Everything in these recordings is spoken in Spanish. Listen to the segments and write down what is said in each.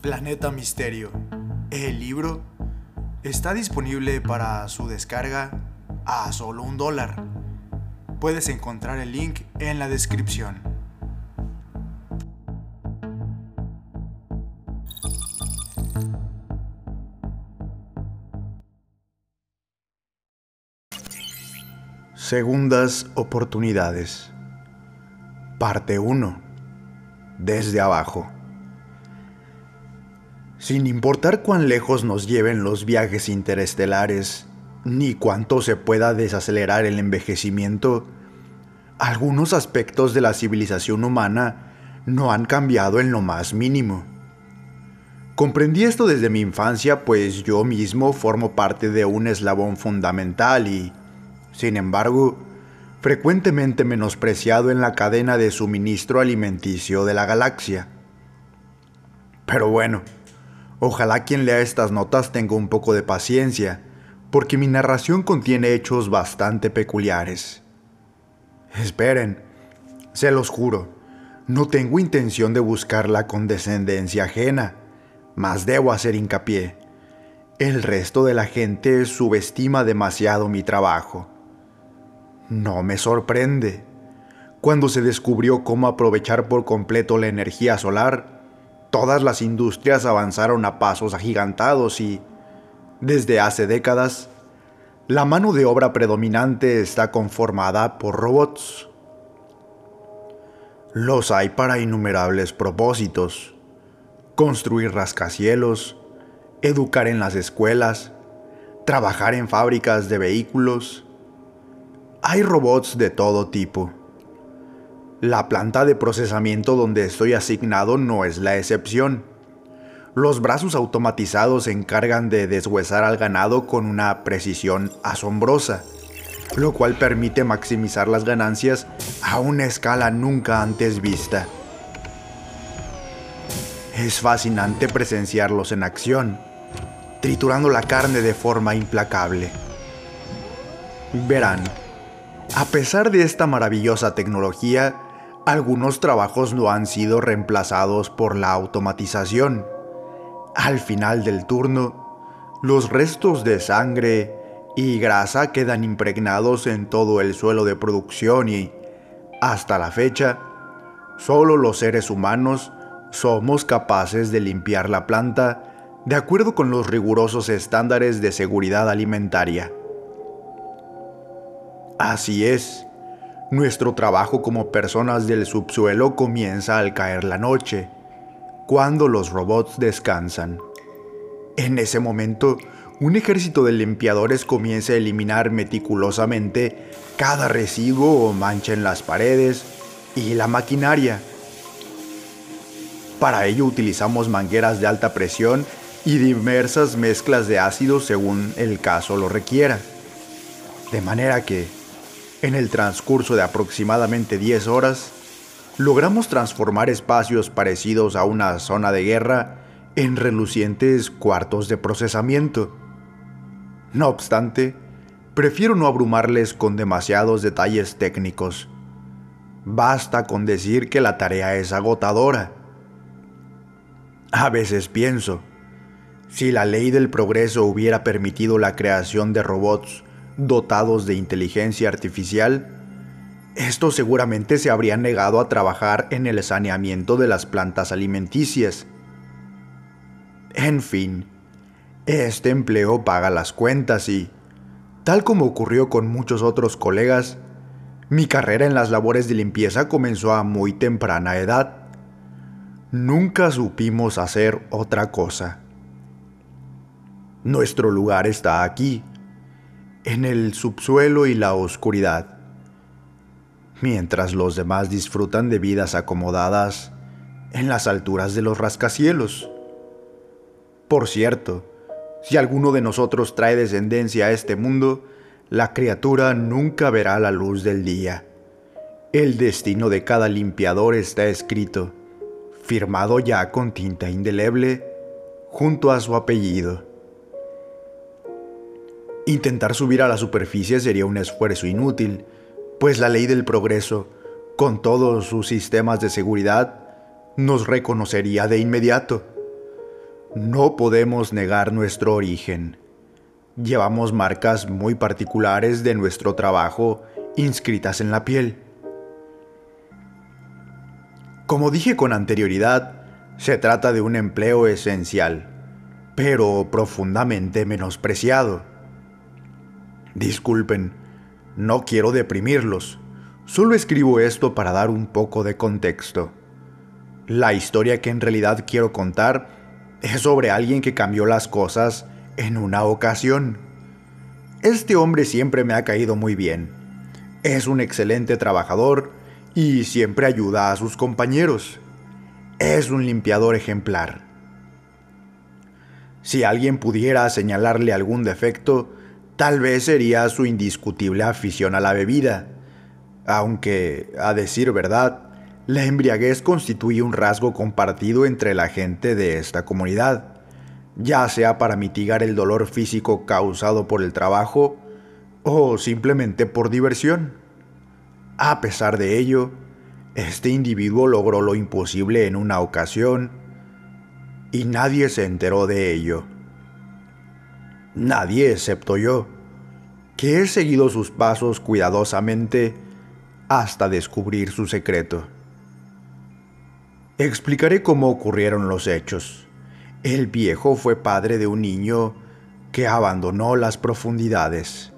Planeta Misterio. El libro está disponible para su descarga a solo un dólar. Puedes encontrar el link en la descripción. Segundas oportunidades. Parte 1. Desde abajo. Sin importar cuán lejos nos lleven los viajes interestelares, ni cuánto se pueda desacelerar el envejecimiento, algunos aspectos de la civilización humana no han cambiado en lo más mínimo. Comprendí esto desde mi infancia, pues yo mismo formo parte de un eslabón fundamental y, sin embargo, frecuentemente menospreciado en la cadena de suministro alimenticio de la galaxia. Pero bueno, Ojalá quien lea estas notas tenga un poco de paciencia, porque mi narración contiene hechos bastante peculiares. Esperen, se los juro, no tengo intención de buscar la condescendencia ajena, mas debo hacer hincapié. El resto de la gente subestima demasiado mi trabajo. No me sorprende. Cuando se descubrió cómo aprovechar por completo la energía solar, todas las industrias avanzaron a pasos agigantados y, desde hace décadas, la mano de obra predominante está conformada por robots. Los hay para innumerables propósitos. Construir rascacielos, educar en las escuelas, trabajar en fábricas de vehículos. Hay robots de todo tipo. La planta de procesamiento donde estoy asignado no es la excepción. Los brazos automatizados se encargan de deshuesar al ganado con una precisión asombrosa, lo cual permite maximizar las ganancias a una escala nunca antes vista. Es fascinante presenciarlos en acción, triturando la carne de forma implacable. Verán, a pesar de esta maravillosa tecnología, algunos trabajos no han sido reemplazados por la automatización. Al final del turno, los restos de sangre y grasa quedan impregnados en todo el suelo de producción y, hasta la fecha, solo los seres humanos somos capaces de limpiar la planta de acuerdo con los rigurosos estándares de seguridad alimentaria. Así es, nuestro trabajo como personas del subsuelo comienza al caer la noche, cuando los robots descansan. En ese momento, un ejército de limpiadores comienza a eliminar meticulosamente cada residuo o mancha en las paredes y la maquinaria. Para ello utilizamos mangueras de alta presión y diversas mezclas de ácidos según el caso lo requiera. De manera que, en el transcurso de aproximadamente 10 horas, logramos transformar espacios parecidos a una zona de guerra en relucientes cuartos de procesamiento. No obstante, prefiero no abrumarles con demasiados detalles técnicos. Basta con decir que la tarea es agotadora. A veces pienso, si la ley del progreso hubiera permitido la creación de robots dotados de inteligencia artificial, estos seguramente se habrían negado a trabajar en el saneamiento de las plantas alimenticias. En fin, este empleo paga las cuentas y, tal como ocurrió con muchos otros colegas, mi carrera en las labores de limpieza comenzó a muy temprana edad. Nunca supimos hacer otra cosa. Nuestro lugar está aquí, en el subsuelo y la oscuridad, mientras los demás disfrutan de vidas acomodadas en las alturas de los rascacielos. Por cierto, si alguno de nosotros trae descendencia a este mundo, la criatura nunca verá la luz del día. El destino de cada limpiador está escrito, firmado ya con tinta indeleble, junto a su apellido. Intentar subir a la superficie sería un esfuerzo inútil, pues la ley del progreso, con todos sus sistemas de seguridad, nos reconocería de inmediato. No podemos negar nuestro origen. Llevamos marcas muy particulares de nuestro trabajo inscritas en la piel. Como dije con anterioridad, se trata de un empleo esencial, pero profundamente menospreciado. Disculpen, no quiero deprimirlos, solo escribo esto para dar un poco de contexto. La historia que en realidad quiero contar es sobre alguien que cambió las cosas en una ocasión. Este hombre siempre me ha caído muy bien. Es un excelente trabajador y siempre ayuda a sus compañeros. Es un limpiador ejemplar. Si alguien pudiera señalarle algún defecto, tal vez sería su indiscutible afición a la bebida, aunque, a decir verdad, la embriaguez constituye un rasgo compartido entre la gente de esta comunidad, ya sea para mitigar el dolor físico causado por el trabajo o simplemente por diversión. A pesar de ello, este individuo logró lo imposible en una ocasión y nadie se enteró de ello. Nadie excepto yo, que he seguido sus pasos cuidadosamente hasta descubrir su secreto. Explicaré cómo ocurrieron los hechos. El viejo fue padre de un niño que abandonó las profundidades.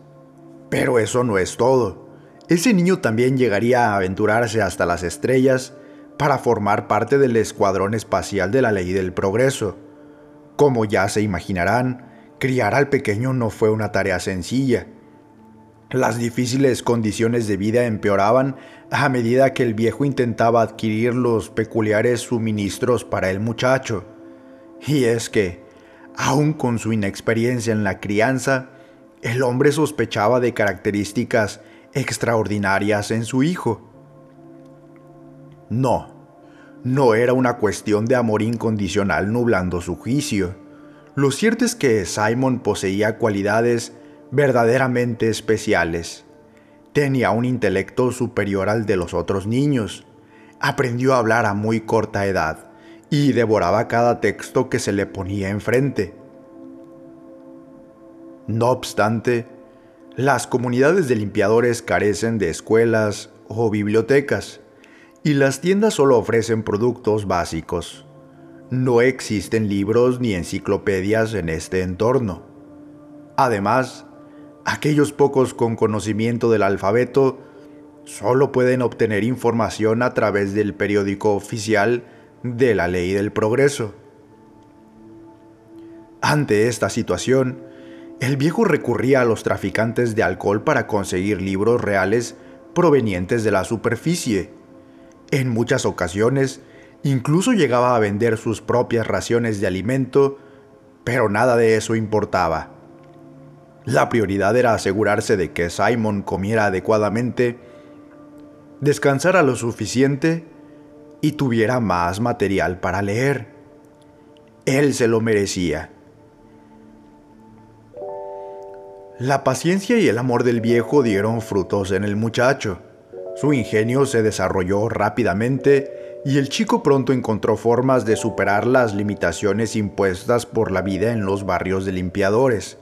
Pero eso no es todo ese niño también llegaría a aventurarse hasta las estrellas para formar parte del escuadrón espacial de la ley del progreso. Como ya se imaginarán, criar al pequeño no fue una tarea sencilla. Las difíciles condiciones de vida empeoraban a medida que el viejo intentaba adquirir los peculiares suministros para el muchacho. Y es que, aun con su inexperiencia en la crianza, el hombre sospechaba de características extraordinarias en su hijo. No, no era una cuestión de amor incondicional nublando su juicio. Lo cierto es que Simon poseía cualidades verdaderamente especiales. Tenía un intelecto superior al de los otros niños. Aprendió a hablar a muy corta edad y devoraba cada texto que se le ponía enfrente. No obstante, las comunidades de limpiadores carecen de escuelas o bibliotecas y las tiendas solo ofrecen productos básicos. No existen libros ni enciclopedias en este entorno. Además, aquellos pocos con conocimiento del alfabeto solo pueden obtener información a través del periódico oficial de la ley del progreso. Ante esta situación, el viejo recurría a los traficantes de alcohol para conseguir libros reales provenientes de la superficie. En muchas ocasiones, incluso llegaba a vender sus propias raciones de alimento, pero nada de eso importaba. La prioridad era asegurarse de que Simon comiera adecuadamente, descansara lo suficiente y tuviera más material para leer. Él se lo merecía. La paciencia y el amor del viejo dieron frutos en el muchacho. Su ingenio se desarrolló rápidamente y el chico pronto encontró formas de superar las limitaciones impuestas por la vida en los barrios de limpiadores.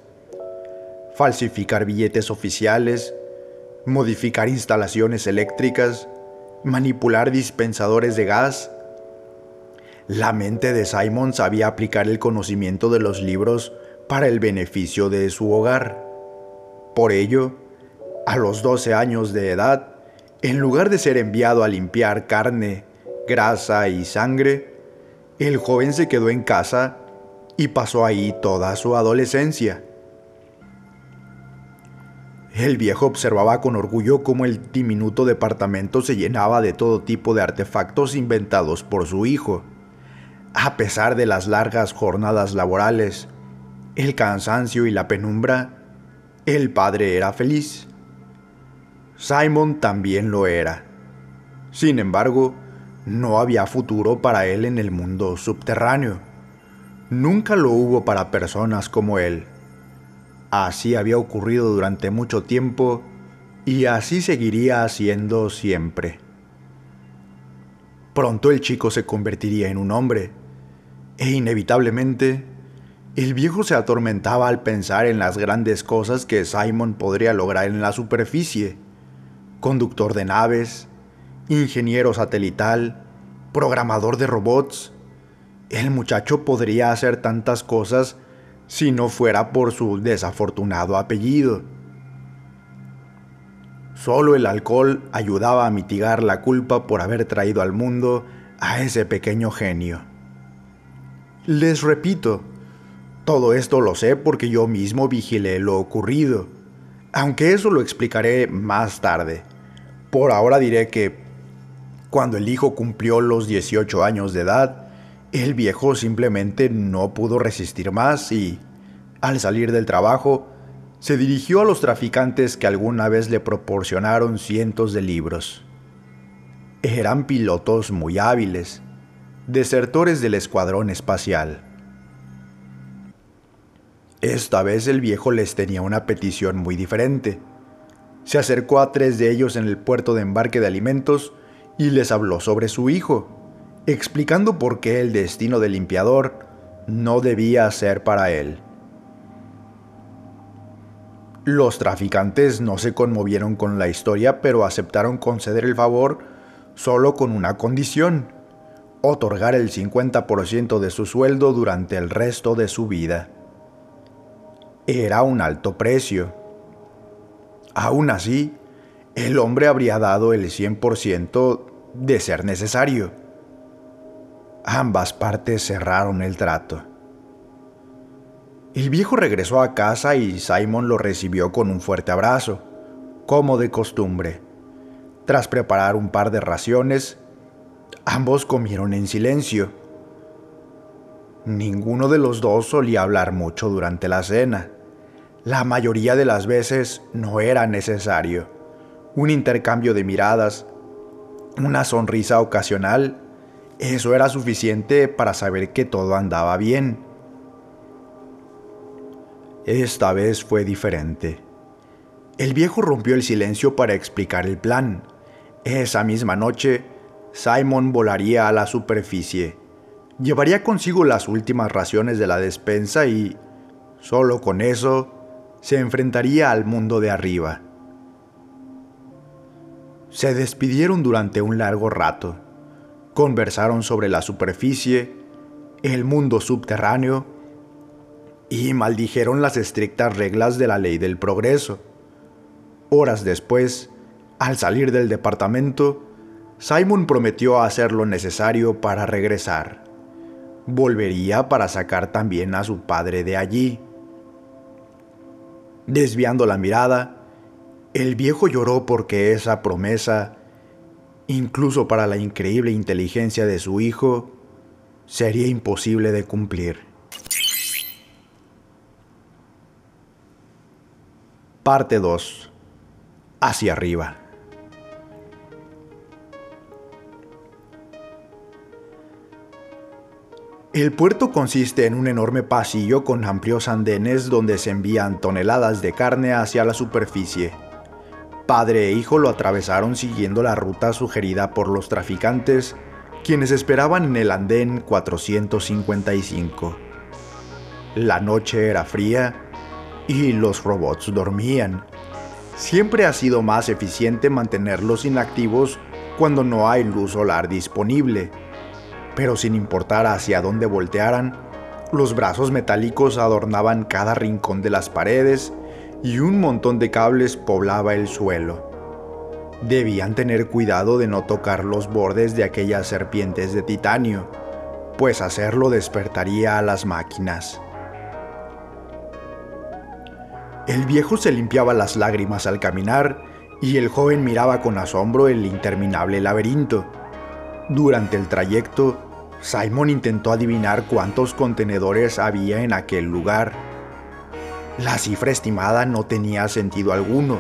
Falsificar billetes oficiales, modificar instalaciones eléctricas, manipular dispensadores de gas. La mente de Simon sabía aplicar el conocimiento de los libros para el beneficio de su hogar. Por ello, a los 12 años de edad, en lugar de ser enviado a limpiar carne, grasa y sangre, el joven se quedó en casa y pasó ahí toda su adolescencia. El viejo observaba con orgullo cómo el diminuto departamento se llenaba de todo tipo de artefactos inventados por su hijo. A pesar de las largas jornadas laborales, el cansancio y la penumbra, el padre era feliz. Simon también lo era. Sin embargo, no había futuro para él en el mundo subterráneo. Nunca lo hubo para personas como él. Así había ocurrido durante mucho tiempo y así seguiría haciendo siempre. Pronto el chico se convertiría en un hombre, e inevitablemente el viejo se atormentaba al pensar en las grandes cosas que Simon podría lograr en la superficie. Conductor de naves, ingeniero satelital, programador de robots. El muchacho podría hacer tantas cosas si no fuera por su desafortunado apellido. Solo el alcohol ayudaba a mitigar la culpa por haber traído al mundo a ese pequeño genio. Les repito, todo esto lo sé porque yo mismo vigilé lo ocurrido, aunque eso lo explicaré más tarde. Por ahora diré que cuando el hijo cumplió los 18 años de edad, el viejo simplemente no pudo resistir más y, al salir del trabajo, se dirigió a los traficantes que alguna vez le proporcionaron cientos de libros. Eran pilotos muy hábiles, desertores del escuadrón espacial. Esta vez el viejo les tenía una petición muy diferente. Se acercó a tres de ellos en el puerto de embarque de alimentos y les habló sobre su hijo, explicando por qué el destino del limpiador no debía ser para él. Los traficantes no se conmovieron con la historia, pero aceptaron conceder el favor solo con una condición, otorgar el 50% de su sueldo durante el resto de su vida. Era un alto precio. Aún así, el hombre habría dado el 100% de ser necesario. Ambas partes cerraron el trato. El viejo regresó a casa y Simon lo recibió con un fuerte abrazo, como de costumbre. Tras preparar un par de raciones, ambos comieron en silencio. Ninguno de los dos solía hablar mucho durante la cena. La mayoría de las veces no era necesario. Un intercambio de miradas, una sonrisa ocasional, eso era suficiente para saber que todo andaba bien. Esta vez fue diferente. El viejo rompió el silencio para explicar el plan. Esa misma noche, Simon volaría a la superficie. Llevaría consigo las últimas raciones de la despensa y, solo con eso, se enfrentaría al mundo de arriba. Se despidieron durante un largo rato. Conversaron sobre la superficie, el mundo subterráneo y maldijeron las estrictas reglas de la ley del progreso. Horas después, al salir del departamento, Simon prometió hacer lo necesario para regresar. Volvería para sacar también a su padre de allí. Desviando la mirada, el viejo lloró porque esa promesa, incluso para la increíble inteligencia de su hijo, sería imposible de cumplir. Parte 2. Hacia arriba. El puerto consiste en un enorme pasillo con amplios andenes donde se envían toneladas de carne hacia la superficie. Padre e hijo lo atravesaron siguiendo la ruta sugerida por los traficantes, quienes esperaban en el andén 455. La noche era fría y los robots dormían. Siempre ha sido más eficiente mantenerlos inactivos cuando no hay luz solar disponible. Pero sin importar hacia dónde voltearan, los brazos metálicos adornaban cada rincón de las paredes y un montón de cables poblaba el suelo. Debían tener cuidado de no tocar los bordes de aquellas serpientes de titanio, pues hacerlo despertaría a las máquinas. El viejo se limpiaba las lágrimas al caminar y el joven miraba con asombro el interminable laberinto. Durante el trayecto, Simon intentó adivinar cuántos contenedores había en aquel lugar. La cifra estimada no tenía sentido alguno.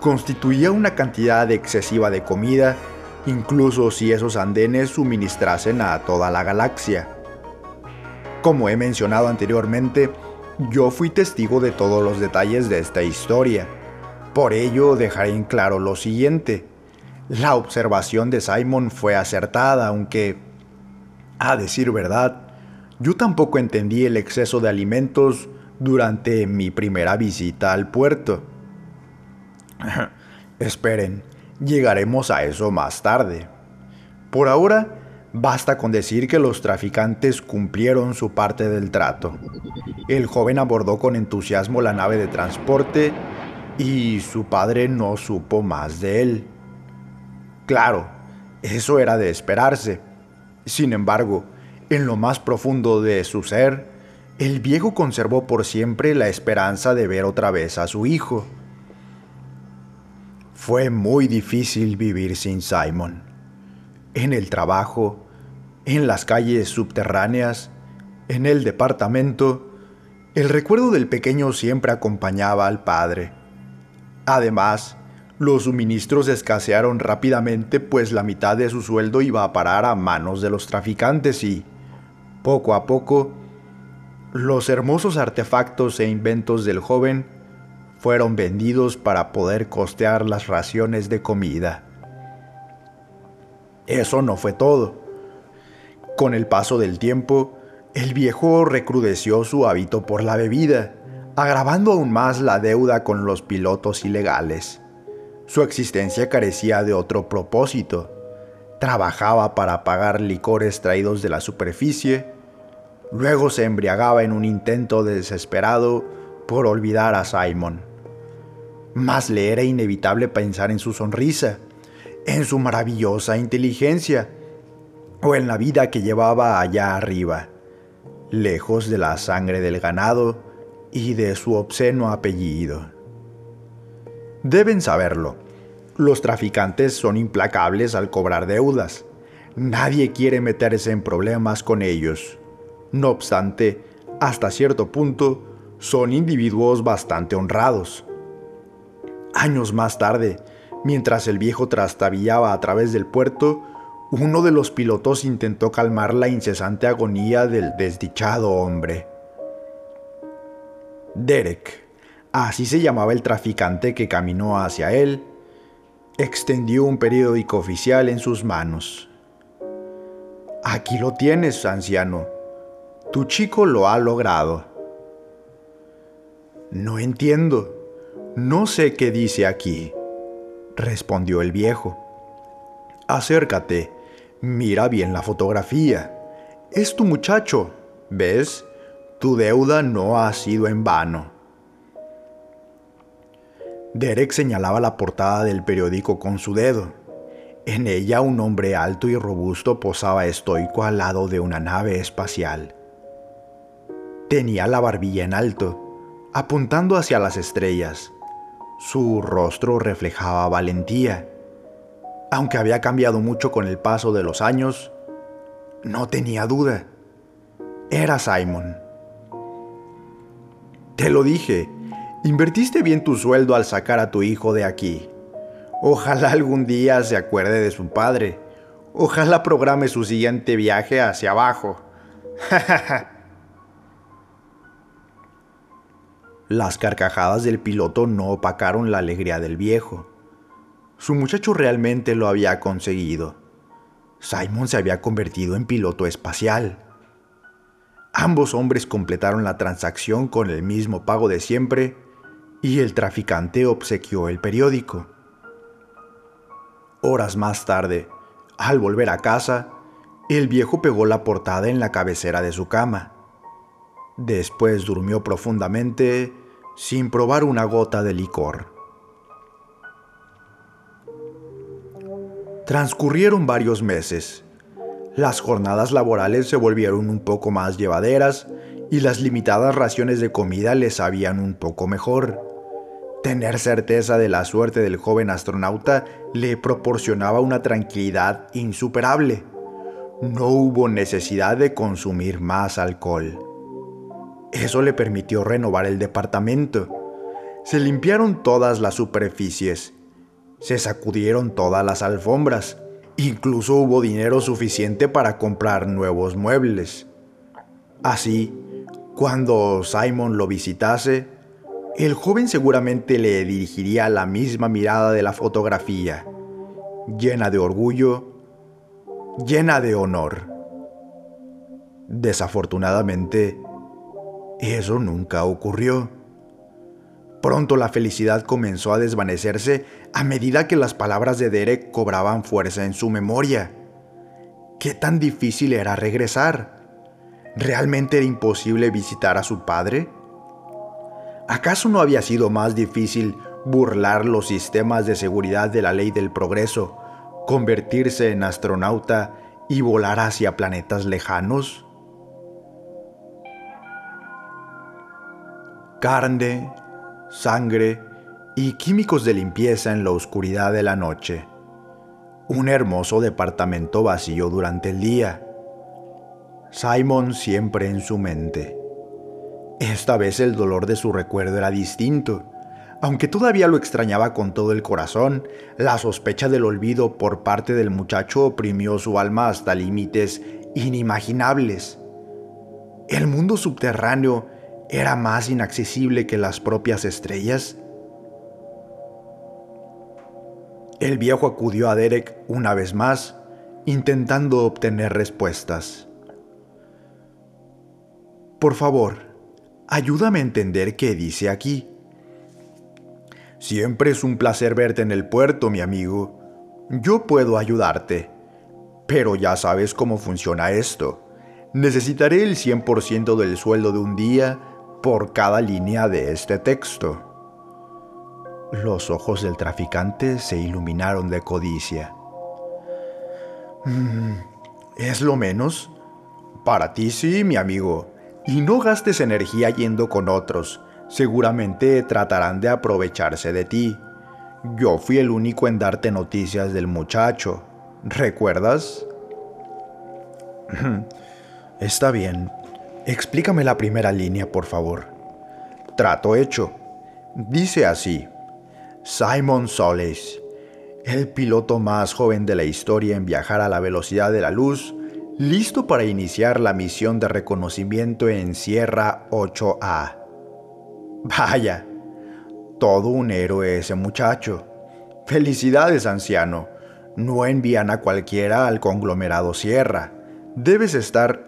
Constituía una cantidad excesiva de comida, incluso si esos andenes suministrasen a toda la galaxia. Como he mencionado anteriormente, yo fui testigo de todos los detalles de esta historia. Por ello dejaré en claro lo siguiente. La observación de Simon fue acertada, aunque, a decir verdad, yo tampoco entendí el exceso de alimentos durante mi primera visita al puerto. Esperen, llegaremos a eso más tarde. Por ahora, basta con decir que los traficantes cumplieron su parte del trato. El joven abordó con entusiasmo la nave de transporte y su padre no supo más de él. Claro, eso era de esperarse. Sin embargo, en lo más profundo de su ser, el viejo conservó por siempre la esperanza de ver otra vez a su hijo. Fue muy difícil vivir sin Simon. En el trabajo, en las calles subterráneas, en el departamento, el recuerdo del pequeño siempre acompañaba al padre. Además, los suministros escasearon rápidamente pues la mitad de su sueldo iba a parar a manos de los traficantes y, poco a poco, los hermosos artefactos e inventos del joven fueron vendidos para poder costear las raciones de comida. Eso no fue todo. Con el paso del tiempo, el viejo recrudeció su hábito por la bebida, agravando aún más la deuda con los pilotos ilegales. Su existencia carecía de otro propósito. Trabajaba para pagar licores traídos de la superficie, luego se embriagaba en un intento desesperado por olvidar a Simon. Más le era inevitable pensar en su sonrisa, en su maravillosa inteligencia o en la vida que llevaba allá arriba, lejos de la sangre del ganado y de su obsceno apellido. Deben saberlo, los traficantes son implacables al cobrar deudas. Nadie quiere meterse en problemas con ellos. No obstante, hasta cierto punto, son individuos bastante honrados. Años más tarde, mientras el viejo trastabillaba a través del puerto, uno de los pilotos intentó calmar la incesante agonía del desdichado hombre. Derek, así se llamaba el traficante que caminó hacia él, extendió un periódico oficial en sus manos. Aquí lo tienes, anciano. Tu chico lo ha logrado. No entiendo. No sé qué dice aquí, respondió el viejo. Acércate, mira bien la fotografía. Es tu muchacho, ¿ves? Tu deuda no ha sido en vano. Derek señalaba la portada del periódico con su dedo. En ella un hombre alto y robusto posaba estoico al lado de una nave espacial. Tenía la barbilla en alto, apuntando hacia las estrellas su rostro reflejaba valentía. Aunque había cambiado mucho con el paso de los años, no tenía duda. Era Simon. Te lo dije, invertiste bien tu sueldo al sacar a tu hijo de aquí. Ojalá algún día se acuerde de su padre. Ojalá programe su siguiente viaje hacia abajo. Las carcajadas del piloto no opacaron la alegría del viejo. Su muchacho realmente lo había conseguido. Simon se había convertido en piloto espacial. Ambos hombres completaron la transacción con el mismo pago de siempre y el traficante obsequió el periódico. Horas más tarde, al volver a casa, el viejo pegó la portada en la cabecera de su cama. Después durmió profundamente sin probar una gota de licor. Transcurrieron varios meses. Las jornadas laborales se volvieron un poco más llevaderas y las limitadas raciones de comida les sabían un poco mejor. Tener certeza de la suerte del joven astronauta le proporcionaba una tranquilidad insuperable. No hubo necesidad de consumir más alcohol. Eso le permitió renovar el departamento. Se limpiaron todas las superficies. Se sacudieron todas las alfombras. Incluso hubo dinero suficiente para comprar nuevos muebles. Así, cuando Simon lo visitase, el joven seguramente le dirigiría la misma mirada de la fotografía llena de orgullo, llena de honor. Desafortunadamente, eso nunca ocurrió. Pronto la felicidad comenzó a desvanecerse a medida que las palabras de Derek cobraban fuerza en su memoria. ¿Qué tan difícil era regresar? ¿Realmente era imposible visitar a su padre? ¿Acaso no había sido más difícil burlar los sistemas de seguridad de la ley del progreso, convertirse en astronauta y volar hacia planetas lejanos? Carne, sangre y químicos de limpieza en la oscuridad de la noche. Un hermoso departamento vacío durante el día. Simon siempre en su mente. Esta vez el dolor de su recuerdo era distinto. Aunque todavía lo extrañaba con todo el corazón, la sospecha del olvido por parte del muchacho oprimió su alma hasta límites inimaginables. El mundo subterráneo era más inaccesible que las propias estrellas. El viejo acudió a Derek una vez más, intentando obtener respuestas. Por favor, ayúdame a entender qué dice aquí. Siempre es un placer verte en el puerto, mi amigo. Yo puedo ayudarte. Pero ya sabes cómo funciona esto. Necesitaré el 100% del sueldo de un día por cada línea de este texto. Los ojos del traficante se iluminaron de codicia. Mm, ¿Es lo menos? Para ti sí, mi amigo. Y no gastes energía yendo con otros. Seguramente tratarán de aprovecharse de ti. Yo fui el único en darte noticias del muchacho. ¿Recuerdas? Está bien. Explícame la primera línea, por favor. Trato hecho. Dice así. Simon Solis, el piloto más joven de la historia en viajar a la velocidad de la luz, listo para iniciar la misión de reconocimiento en Sierra 8A. Vaya, todo un héroe ese muchacho. Felicidades, anciano. No envían a cualquiera al conglomerado Sierra. Debes estar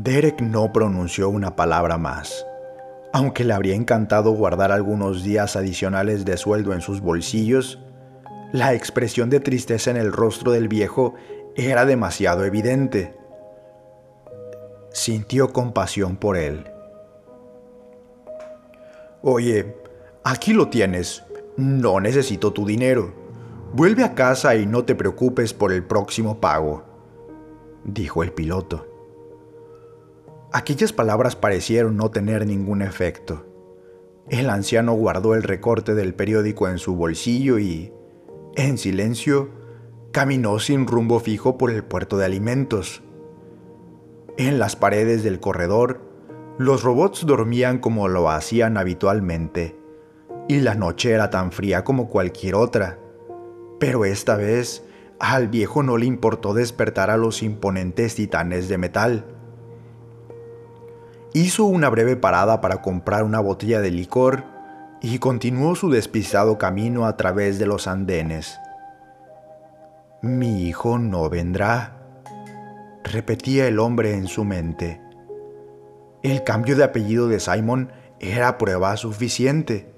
Derek no pronunció una palabra más. Aunque le habría encantado guardar algunos días adicionales de sueldo en sus bolsillos, la expresión de tristeza en el rostro del viejo era demasiado evidente. Sintió compasión por él. Oye, aquí lo tienes. No necesito tu dinero. Vuelve a casa y no te preocupes por el próximo pago, dijo el piloto. Aquellas palabras parecieron no tener ningún efecto. El anciano guardó el recorte del periódico en su bolsillo y, en silencio, caminó sin rumbo fijo por el puerto de alimentos. En las paredes del corredor, los robots dormían como lo hacían habitualmente, y la noche era tan fría como cualquier otra. Pero esta vez, al viejo no le importó despertar a los imponentes titanes de metal hizo una breve parada para comprar una botella de licor y continuó su despistado camino a través de los andenes. Mi hijo no vendrá, repetía el hombre en su mente. El cambio de apellido de Simon era prueba suficiente.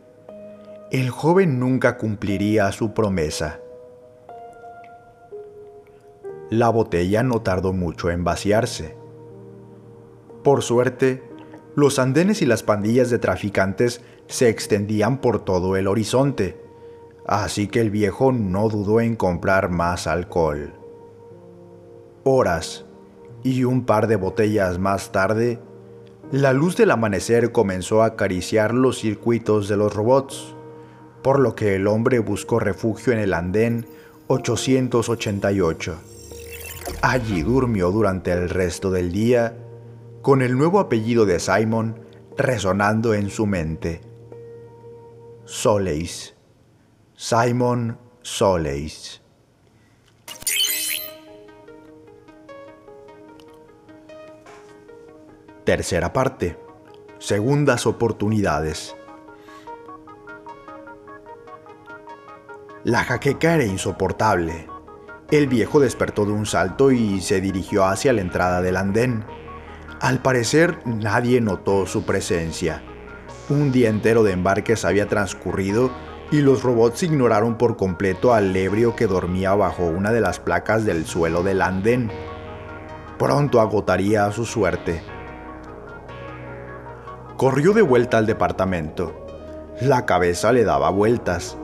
El joven nunca cumpliría su promesa. La botella no tardó mucho en vaciarse. Por suerte, los andenes y las pandillas de traficantes se extendían por todo el horizonte, así que el viejo no dudó en comprar más alcohol. Horas y un par de botellas más tarde, la luz del amanecer comenzó a acariciar los circuitos de los robots, por lo que el hombre buscó refugio en el andén 888. Allí durmió durante el resto del día con el nuevo apellido de Simon resonando en su mente. Soleis. Simon Soleis. Tercera parte. Segundas oportunidades. La jaqueca era insoportable. El viejo despertó de un salto y se dirigió hacia la entrada del andén. Al parecer nadie notó su presencia. Un día entero de embarques había transcurrido y los robots ignoraron por completo al ebrio que dormía bajo una de las placas del suelo del andén. Pronto agotaría su suerte. Corrió de vuelta al departamento. La cabeza le daba vueltas.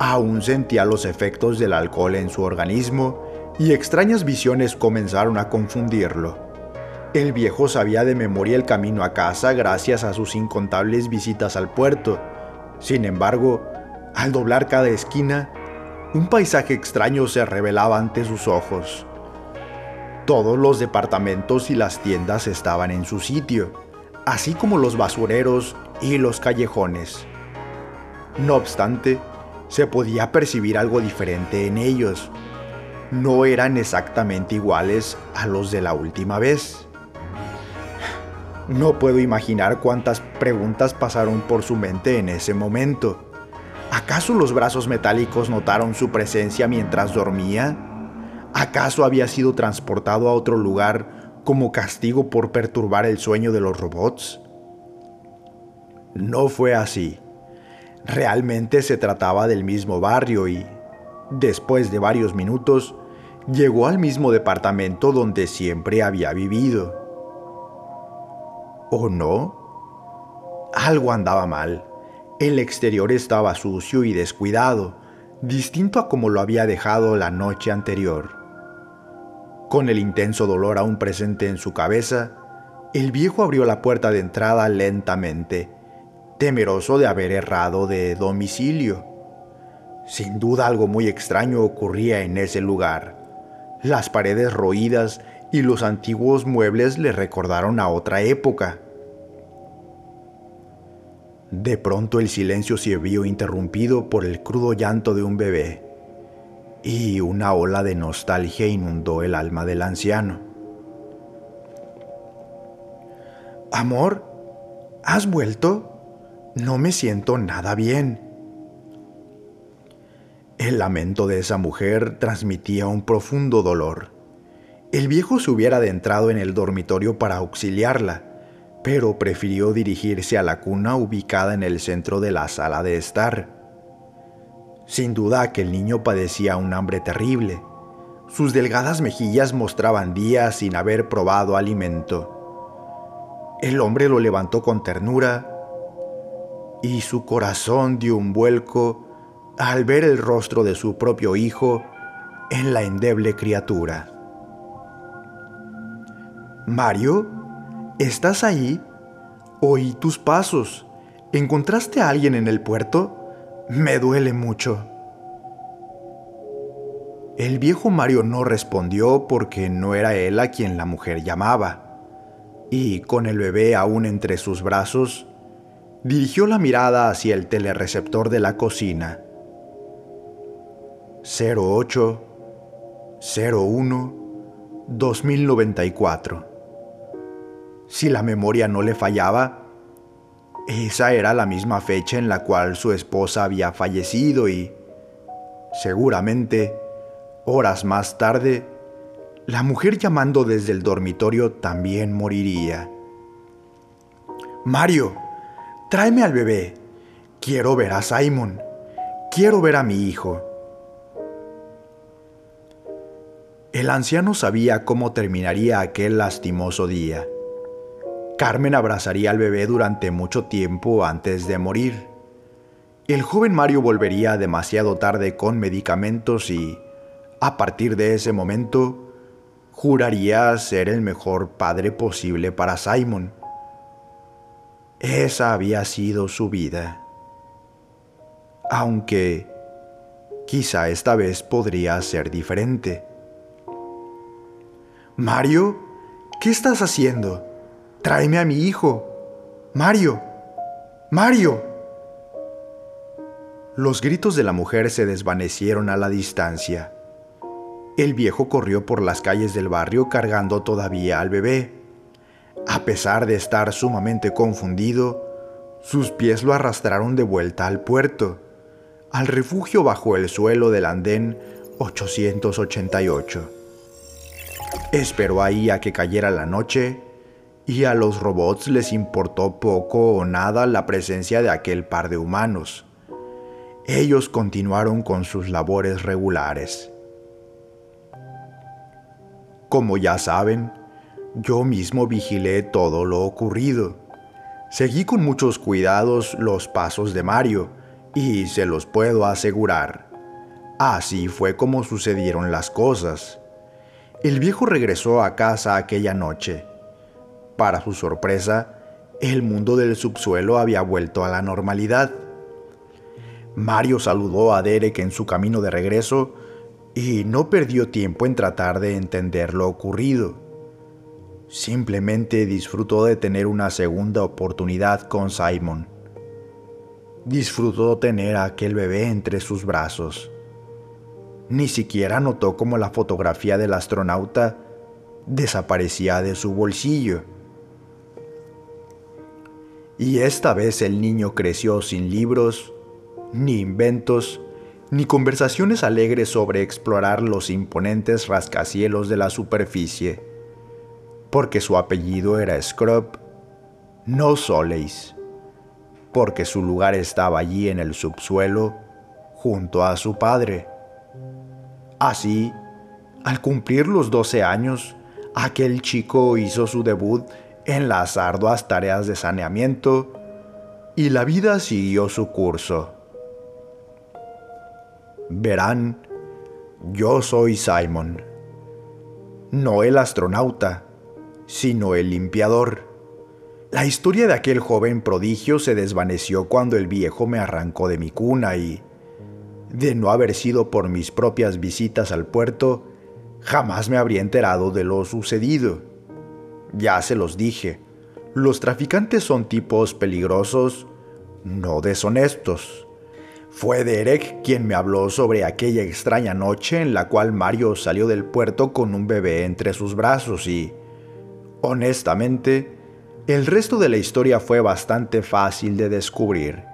Aún sentía los efectos del alcohol en su organismo y extrañas visiones comenzaron a confundirlo. El viejo sabía de memoria el camino a casa gracias a sus incontables visitas al puerto. Sin embargo, al doblar cada esquina, un paisaje extraño se revelaba ante sus ojos. Todos los departamentos y las tiendas estaban en su sitio, así como los basureros y los callejones. No obstante, se podía percibir algo diferente en ellos. No eran exactamente iguales a los de la última vez. No puedo imaginar cuántas preguntas pasaron por su mente en ese momento. ¿Acaso los brazos metálicos notaron su presencia mientras dormía? ¿Acaso había sido transportado a otro lugar como castigo por perturbar el sueño de los robots? No fue así. Realmente se trataba del mismo barrio y, después de varios minutos, llegó al mismo departamento donde siempre había vivido. ¿O no? Algo andaba mal. El exterior estaba sucio y descuidado, distinto a como lo había dejado la noche anterior. Con el intenso dolor aún presente en su cabeza, el viejo abrió la puerta de entrada lentamente temeroso de haber errado de domicilio. Sin duda algo muy extraño ocurría en ese lugar. Las paredes roídas y los antiguos muebles le recordaron a otra época. De pronto el silencio se vio interrumpido por el crudo llanto de un bebé, y una ola de nostalgia inundó el alma del anciano. Amor, ¿has vuelto? No me siento nada bien. El lamento de esa mujer transmitía un profundo dolor. El viejo se hubiera adentrado en el dormitorio para auxiliarla, pero prefirió dirigirse a la cuna ubicada en el centro de la sala de estar. Sin duda aquel niño padecía un hambre terrible. Sus delgadas mejillas mostraban días sin haber probado alimento. El hombre lo levantó con ternura y su corazón dio un vuelco al ver el rostro de su propio hijo en la endeble criatura. Mario, ¿estás ahí? Oí tus pasos. ¿Encontraste a alguien en el puerto? Me duele mucho. El viejo Mario no respondió porque no era él a quien la mujer llamaba, y con el bebé aún entre sus brazos, dirigió la mirada hacia el telereceptor de la cocina. 08 01 2094. Si la memoria no le fallaba, esa era la misma fecha en la cual su esposa había fallecido y, seguramente, horas más tarde, la mujer llamando desde el dormitorio también moriría. Mario, Tráeme al bebé. Quiero ver a Simon. Quiero ver a mi hijo. El anciano sabía cómo terminaría aquel lastimoso día. Carmen abrazaría al bebé durante mucho tiempo antes de morir. El joven Mario volvería demasiado tarde con medicamentos y, a partir de ese momento, juraría ser el mejor padre posible para Simon. Esa había sido su vida. Aunque quizá esta vez podría ser diferente. Mario, ¿qué estás haciendo? Tráeme a mi hijo. Mario, Mario. Los gritos de la mujer se desvanecieron a la distancia. El viejo corrió por las calles del barrio cargando todavía al bebé. A pesar de estar sumamente confundido, sus pies lo arrastraron de vuelta al puerto. al refugio bajo el suelo del andén 888. Esperó ahí a que cayera la noche y a los robots les importó poco o nada la presencia de aquel par de humanos. Ellos continuaron con sus labores regulares. Como ya saben, yo mismo vigilé todo lo ocurrido. Seguí con muchos cuidados los pasos de Mario y se los puedo asegurar. Así fue como sucedieron las cosas. El viejo regresó a casa aquella noche. Para su sorpresa, el mundo del subsuelo había vuelto a la normalidad. Mario saludó a Derek en su camino de regreso y no perdió tiempo en tratar de entender lo ocurrido. Simplemente disfrutó de tener una segunda oportunidad con Simon. Disfrutó tener a aquel bebé entre sus brazos. Ni siquiera notó cómo la fotografía del astronauta desaparecía de su bolsillo. Y esta vez el niño creció sin libros, ni inventos, ni conversaciones alegres sobre explorar los imponentes rascacielos de la superficie, porque su apellido era Scrub, no Soleis, porque su lugar estaba allí en el subsuelo junto a su padre. Así, al cumplir los 12 años, aquel chico hizo su debut en las arduas tareas de saneamiento y la vida siguió su curso. Verán, yo soy Simon, no el astronauta, sino el limpiador. La historia de aquel joven prodigio se desvaneció cuando el viejo me arrancó de mi cuna y, de no haber sido por mis propias visitas al puerto, jamás me habría enterado de lo sucedido. Ya se los dije, los traficantes son tipos peligrosos, no deshonestos. Fue Derek quien me habló sobre aquella extraña noche en la cual Mario salió del puerto con un bebé entre sus brazos y, honestamente, el resto de la historia fue bastante fácil de descubrir.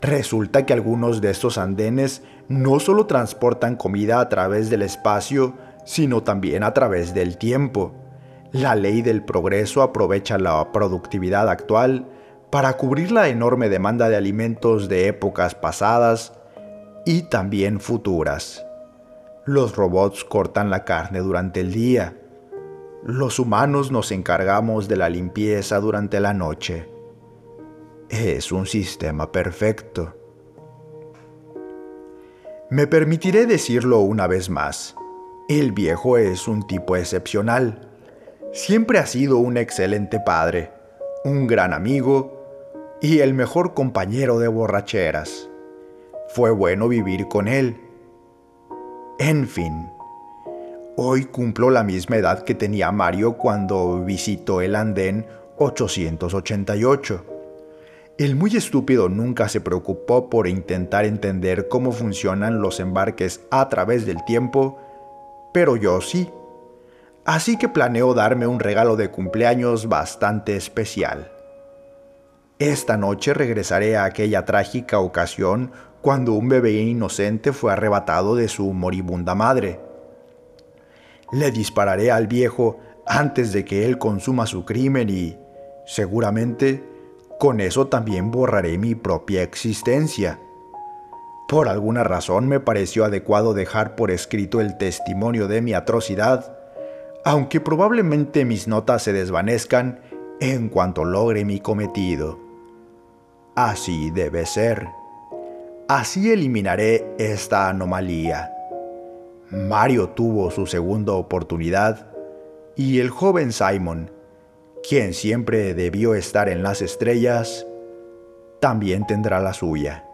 Resulta que algunos de estos andenes no solo transportan comida a través del espacio, sino también a través del tiempo. La ley del progreso aprovecha la productividad actual para cubrir la enorme demanda de alimentos de épocas pasadas y también futuras. Los robots cortan la carne durante el día. Los humanos nos encargamos de la limpieza durante la noche. Es un sistema perfecto. Me permitiré decirlo una vez más. El viejo es un tipo excepcional. Siempre ha sido un excelente padre, un gran amigo y el mejor compañero de borracheras. Fue bueno vivir con él. En fin, hoy cumplo la misma edad que tenía Mario cuando visitó el andén 888 el muy estúpido nunca se preocupó por intentar entender cómo funcionan los embarques a través del tiempo, pero yo sí. Así que planeo darme un regalo de cumpleaños bastante especial. Esta noche regresaré a aquella trágica ocasión cuando un bebé inocente fue arrebatado de su moribunda madre. Le dispararé al viejo antes de que él consuma su crimen y, seguramente, con eso también borraré mi propia existencia. Por alguna razón me pareció adecuado dejar por escrito el testimonio de mi atrocidad, aunque probablemente mis notas se desvanezcan en cuanto logre mi cometido. Así debe ser. Así eliminaré esta anomalía. Mario tuvo su segunda oportunidad y el joven Simon quien siempre debió estar en las estrellas, también tendrá la suya.